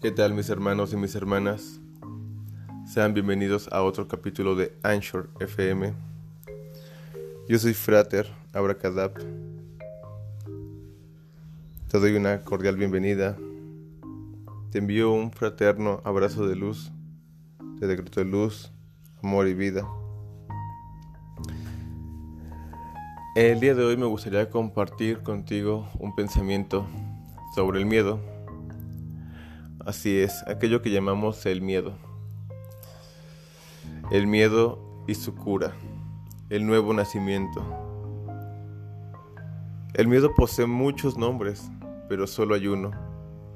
¿Qué tal mis hermanos y mis hermanas? Sean bienvenidos a otro capítulo de Anchor FM. Yo soy Frater Abracadab. Te doy una cordial bienvenida. Te envío un fraterno abrazo de luz. Te decreto de luz, amor y vida. El día de hoy me gustaría compartir contigo un pensamiento sobre el miedo. Así es, aquello que llamamos el miedo. El miedo y su cura. El nuevo nacimiento. El miedo posee muchos nombres, pero solo hay uno,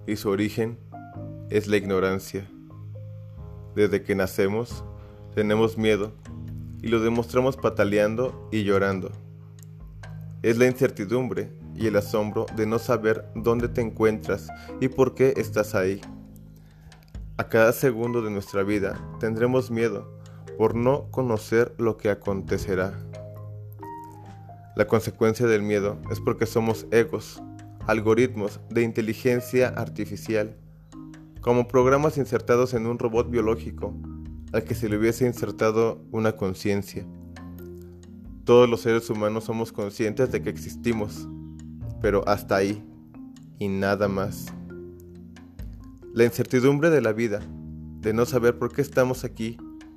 y su origen es la ignorancia. Desde que nacemos, tenemos miedo y lo demostramos pataleando y llorando es la incertidumbre y el asombro de no saber dónde te encuentras y por qué estás ahí. A cada segundo de nuestra vida tendremos miedo por no conocer lo que acontecerá. La consecuencia del miedo es porque somos egos, algoritmos de inteligencia artificial, como programas insertados en un robot biológico al que se le hubiese insertado una conciencia. Todos los seres humanos somos conscientes de que existimos, pero hasta ahí y nada más. La incertidumbre de la vida, de no saber por qué estamos aquí,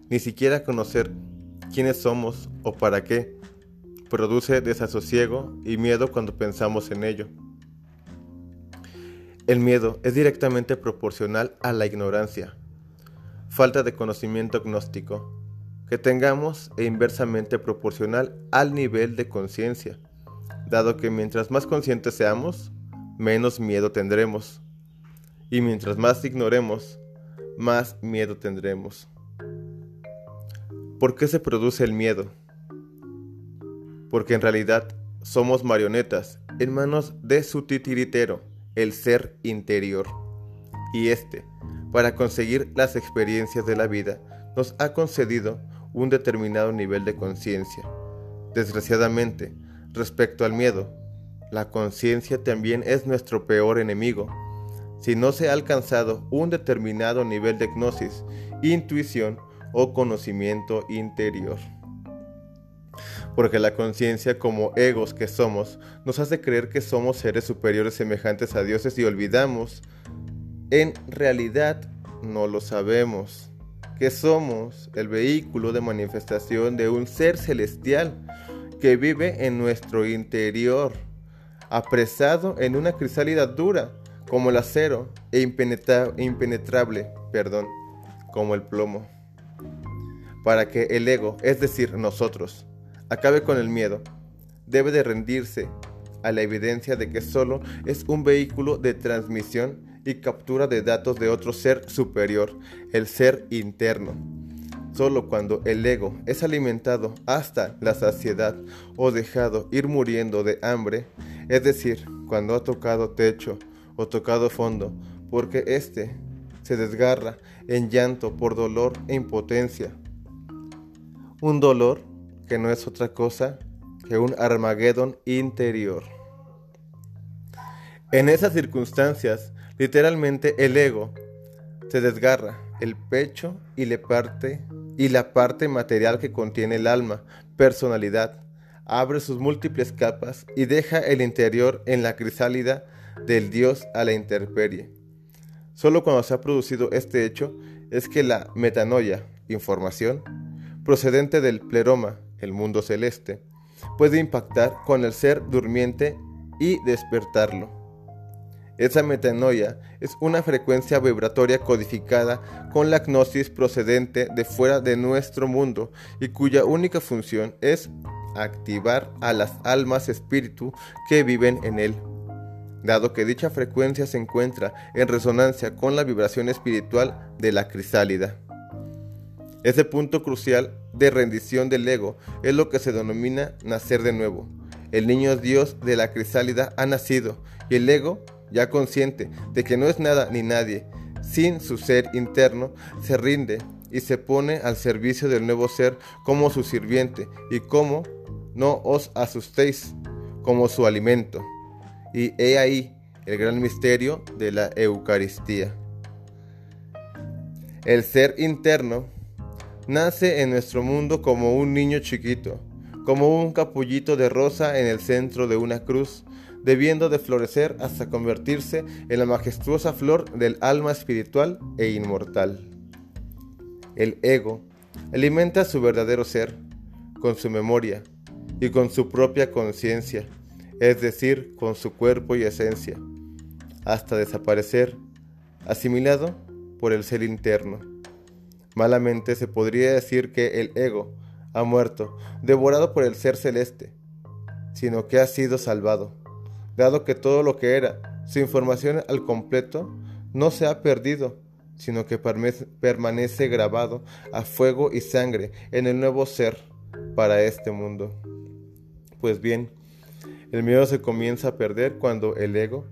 ni siquiera conocer quiénes somos o para qué, produce desasosiego y miedo cuando pensamos en ello. El miedo es directamente proporcional a la ignorancia, falta de conocimiento agnóstico, que tengamos e inversamente proporcional al nivel de conciencia, dado que mientras más conscientes seamos, menos miedo tendremos, y mientras más ignoremos, más miedo tendremos. ¿Por qué se produce el miedo? Porque en realidad somos marionetas en manos de su titiritero, el ser interior. Y este, para conseguir las experiencias de la vida, nos ha concedido un determinado nivel de conciencia. Desgraciadamente, respecto al miedo, la conciencia también es nuestro peor enemigo. Si no se ha alcanzado un determinado nivel de gnosis, intuición o conocimiento interior. Porque la conciencia como egos que somos nos hace creer que somos seres superiores semejantes a dioses y olvidamos. En realidad no lo sabemos que somos el vehículo de manifestación de un ser celestial que vive en nuestro interior, apresado en una crisálida dura como el acero e impenetrable, perdón, como el plomo. Para que el ego, es decir, nosotros, acabe con el miedo, debe de rendirse a la evidencia de que solo es un vehículo de transmisión y captura de datos de otro ser superior, el ser interno. Solo cuando el ego es alimentado hasta la saciedad o dejado ir muriendo de hambre, es decir, cuando ha tocado techo o tocado fondo, porque éste se desgarra en llanto por dolor e impotencia. Un dolor que no es otra cosa que un Armagedón interior. En esas circunstancias, Literalmente el ego se desgarra el pecho y le parte y la parte material que contiene el alma, personalidad, abre sus múltiples capas y deja el interior en la crisálida del Dios a la intemperie. Solo cuando se ha producido este hecho es que la metanoia, información, procedente del pleroma, el mundo celeste, puede impactar con el ser durmiente y despertarlo. Esa metanoia es una frecuencia vibratoria codificada con la gnosis procedente de fuera de nuestro mundo y cuya única función es activar a las almas espíritu que viven en él. Dado que dicha frecuencia se encuentra en resonancia con la vibración espiritual de la crisálida. Ese punto crucial de rendición del ego es lo que se denomina nacer de nuevo. El niño Dios de la crisálida ha nacido y el ego ya consciente de que no es nada ni nadie, sin su ser interno, se rinde y se pone al servicio del nuevo ser como su sirviente y como no os asustéis como su alimento. Y he ahí el gran misterio de la Eucaristía. El ser interno nace en nuestro mundo como un niño chiquito, como un capullito de rosa en el centro de una cruz, debiendo de florecer hasta convertirse en la majestuosa flor del alma espiritual e inmortal. El ego alimenta su verdadero ser con su memoria y con su propia conciencia, es decir, con su cuerpo y esencia, hasta desaparecer, asimilado por el ser interno. Malamente se podría decir que el ego ha muerto, devorado por el ser celeste, sino que ha sido salvado, dado que todo lo que era, su información al completo, no se ha perdido, sino que permanece grabado a fuego y sangre en el nuevo ser para este mundo. Pues bien, el miedo se comienza a perder cuando el ego,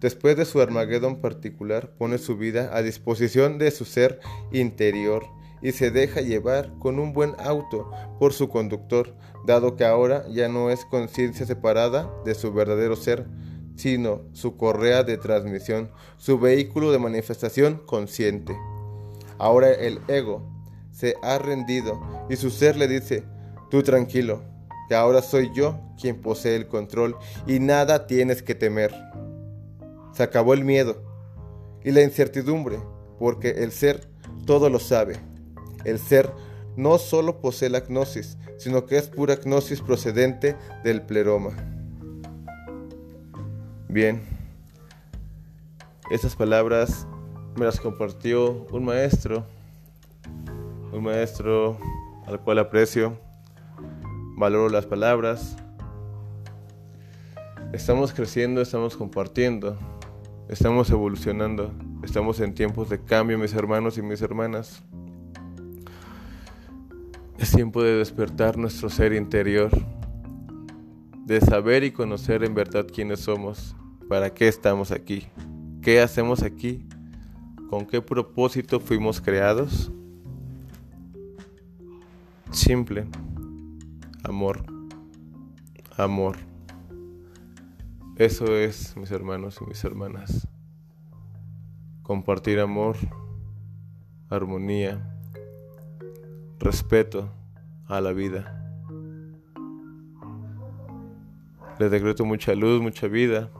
después de su Armagedón particular, pone su vida a disposición de su ser interior y se deja llevar con un buen auto por su conductor, dado que ahora ya no es conciencia separada de su verdadero ser, sino su correa de transmisión, su vehículo de manifestación consciente. Ahora el ego se ha rendido y su ser le dice, tú tranquilo, ahora soy yo quien posee el control y nada tienes que temer. Se acabó el miedo y la incertidumbre, porque el ser todo lo sabe. El ser no solo posee la gnosis, sino que es pura gnosis procedente del pleroma. Bien, estas palabras me las compartió un maestro, un maestro al cual aprecio, valoro las palabras. Estamos creciendo, estamos compartiendo, estamos evolucionando, estamos en tiempos de cambio, mis hermanos y mis hermanas. Es tiempo de despertar nuestro ser interior, de saber y conocer en verdad quiénes somos, para qué estamos aquí, qué hacemos aquí, con qué propósito fuimos creados. Simple, amor, amor. Eso es, mis hermanos y mis hermanas. Compartir amor, armonía, respeto a la vida. Les decreto mucha luz, mucha vida.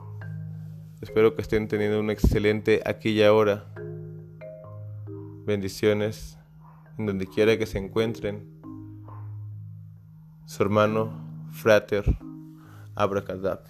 Espero que estén teniendo un excelente aquí y ahora. Bendiciones en donde quiera que se encuentren. Su hermano, frater, abracadabra.